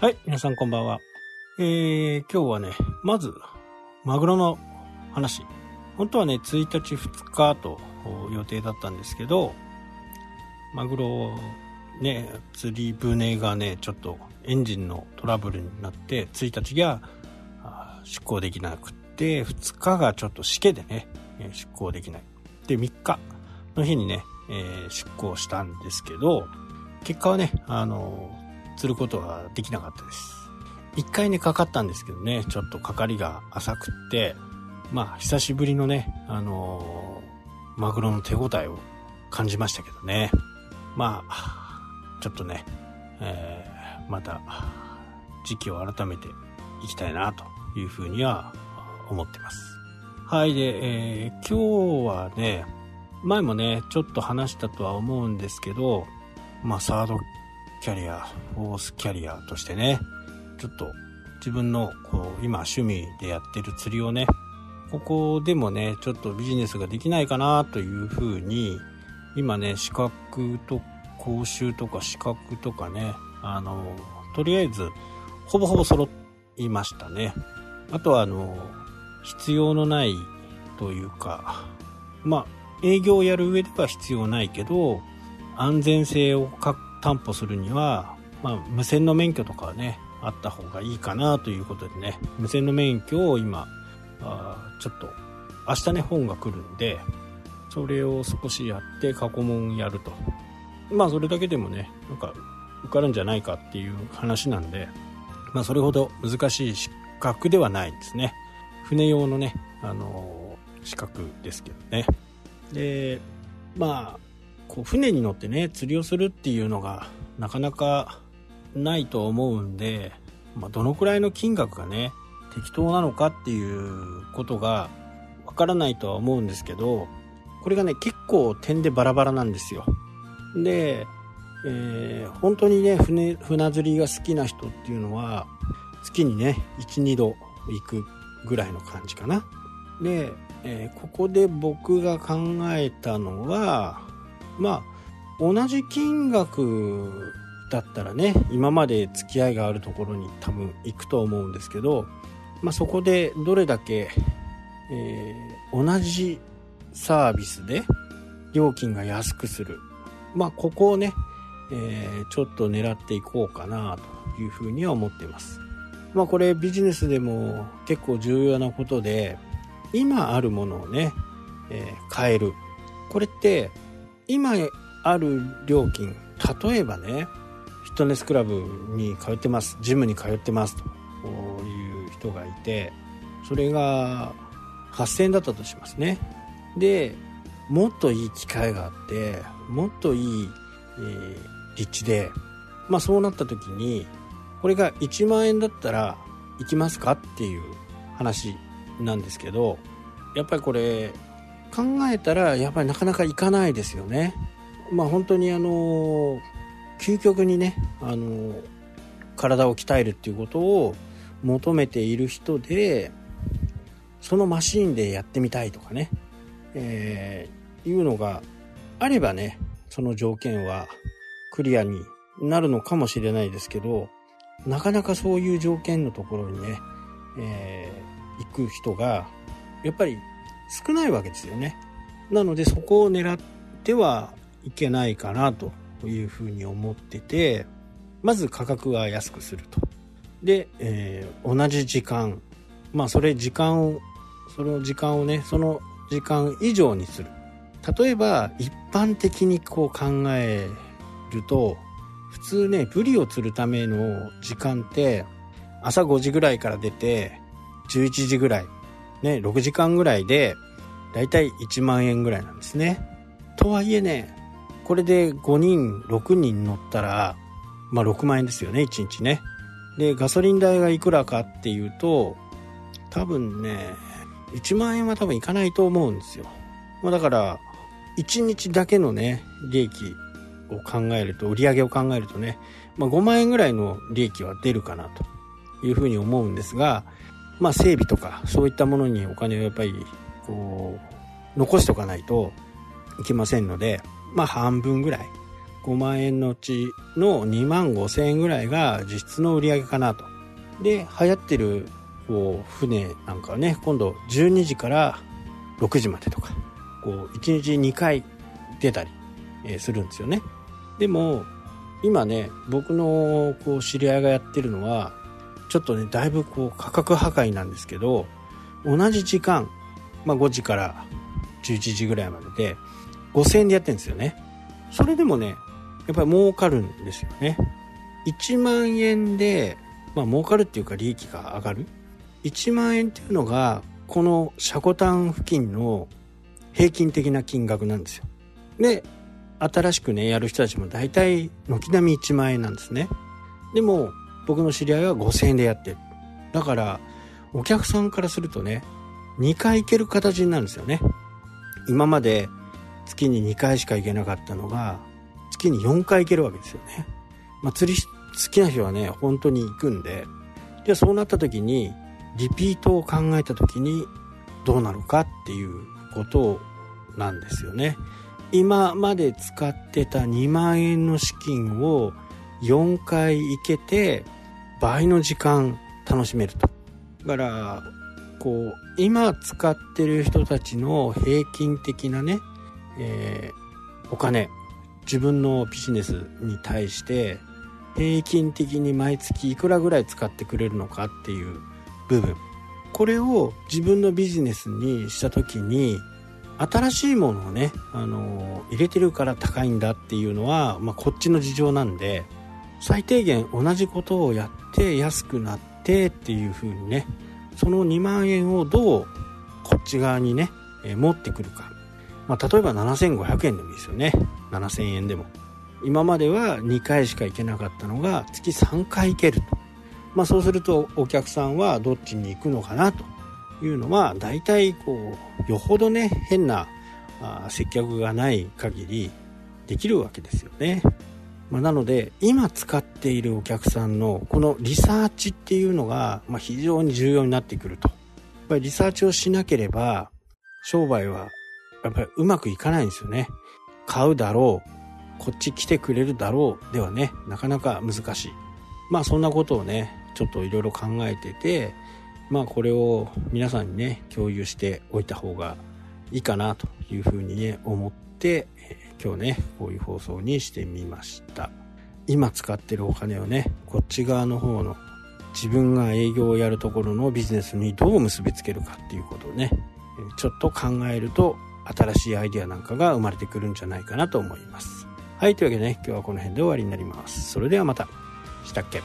はい、皆さんこんばんは。えー、今日はね、まず、マグロの話。本当はね、1日2日と予定だったんですけど、マグロ、ね、釣り船がね、ちょっとエンジンのトラブルになって、1日が出航できなくって、2日がちょっとしけでね、出航できない。で、3日の日にね、えー、出航したんですけど、結果はね、あの、釣ることはできなかったです。一回ね、かかったんですけどね、ちょっとかかりが浅くって、まあ、久しぶりのね、あのー、マグロの手応えを感じましたけどね。まあ、ちょっとね、えー、また、時期を改めていきたいなというふうには思ってます。はい、で、えー、今日はね、前もね、ちょっと話したとは思うんですけど、まあ、サードキャリア、フォースキャリアとしてね、ちょっと自分のこう今趣味でやってる釣りをね、ここでもね、ちょっとビジネスができないかなというふうに、今ね、資格と講習とか資格とかね、あの、とりあえず、ほぼほぼ揃いましたね。あとはあの、必要のないというか、まあ、営業をやる上では必要ないけど、安全性を確担保するには、まあ、無線の免許とかはね、あった方がいいかなということでね、無線の免許を今、あちょっと、明日ね、本が来るんで、それを少しやって過去問やると。まあ、それだけでもね、なんか、受かるんじゃないかっていう話なんで、まあ、それほど難しい資格ではないですね。船用のね、あのー、資格ですけどね。で、まあ、こう船に乗ってね釣りをするっていうのがなかなかないと思うんで、まあ、どのくらいの金額がね適当なのかっていうことがわからないとは思うんですけどこれがね結構点でバラバラなんですよ。で、えー、本当にね船船釣りが好きな人っていうのは月にね12度行くぐらいの感じかな。で、えー、ここで僕が考えたのはまあ同じ金額だったらね今まで付き合いがあるところに多分行くと思うんですけど、まあ、そこでどれだけ、えー、同じサービスで料金が安くする。まあここをね、えー、ちょっと狙っていこうかなというふうには思っています。まあこれビジネスでも結構重要なことで今あるものをね、えー、変える。これって今ある料金例えばねフィットネスクラブに通ってますジムに通ってますという人がいてそれが8000円だったとしますね。でもっといい機会があってもっといい、えー、立地でまあそうなった時にこれが1万円だったら行きますかっていう話なんですけどやっぱりこれ考えたらやっぱりなかなか行かないですよね。まあ本当にあの究極にねあの体を鍛えるっていうことを求めている人でそのマシーンでやってみたいとかね、えー、いうのがあればねその条件はクリアになるのかもしれないですけどなかなかそういう条件のところにね、えー、行く人がやっぱり少ないわけですよね。なのでそこを狙ってはいけないかなというふうに思ってて、まず価格は安くすると。で、えー、同じ時間、まあそれ時間を、その時間をね、その時間以上にする。例えば一般的にこう考えると、普通ね、ブリを釣るための時間って朝5時ぐらいから出て11時ぐらいね、6時間ぐらいで、だいたい1万円ぐらいなんですね。とはいえね、これで5人、6人乗ったら、まあ6万円ですよね、1日ね。で、ガソリン代がいくらかっていうと、多分ね、1万円は多分いかないと思うんですよ。まあだから、1日だけのね、利益を考えると、売り上げを考えるとね、まあ5万円ぐらいの利益は出るかなというふうに思うんですが、まあ、整備とかそういったものにお金をやっぱりこう残しておかないといけませんので、まあ、半分ぐらい5万円のうちの2万5千円ぐらいが実質の売り上げかなと。で、流行ってるこう船なんかはね、今度12時から6時までとか、こう1日2回出たり、するんですよね。でも、今ね、僕のこう知り合いがやってるのは、ちょっとね、だいぶこう価格破壊なんですけど、同じ時間、まあ5時から11時ぐらいまでで、5000円でやってるんですよね。それでもね、やっぱり儲かるんですよね。1万円で、まあ儲かるっていうか利益が上がる。1万円っていうのが、この車庫端付近の平均的な金額なんですよ。で、新しくね、やる人たちも大体軒並み1万円なんですね。でも、僕の知り合いは5000円でやってる。だから、お客さんからするとね、2回行ける形になるんですよね。今まで月に2回しか行けなかったのが、月に4回行けるわけですよね。まあ、釣り好きな人はね、本当に行くんで、じゃあそうなった時に、リピートを考えた時にどうなるかっていうことなんですよね。今まで使ってた2万円の資金を4回行けて倍の時間楽しめると。だから、こう、今使ってる人たちの平均的なね、えー、お金、自分のビジネスに対して平均的に毎月いくらぐらい使ってくれるのかっていう部分。これを自分のビジネスにした時に新しいものをね、あの入れてるから高いんだっていうのは、まあ、こっちの事情なんで最低限同じことをやって安くなってっていう風にねその2万円をどうこっち側にね、え、持ってくるか、まあ、例えば7500円でもいいですよね。7000円でも。今までは2回しか行けなかったのが月3回行けると、まあ、そうするとお客さんはどっちに行くのかなと。いうのは大体こうよほどね変なあ接客がない限りできるわけですよね。まあ、なので今使っているお客さんのこのリサーチっていうのが、ま、非常に重要になってくると。やっぱりリサーチをしなければ商売はやっぱりうまくいかないんですよね。買うだろう、こっち来てくれるだろうではね、なかなか難しい。まあそんなことをね、ちょっといろいろ考えてて、まあこれを皆さんにね共有しておいた方がいいかなというふうにね思って、え、今日ねこういう放送にしてみました。今使ってるお金をねこっち側の方の自分が営業をやるところのビジネスにどう結びつけるかっていうことをねちょっと考えると新しいアイデアなんかが生まれてくるんじゃないかなと思います。はいというわけでね今日はこの辺で終わりになります。それではまた。したっけ？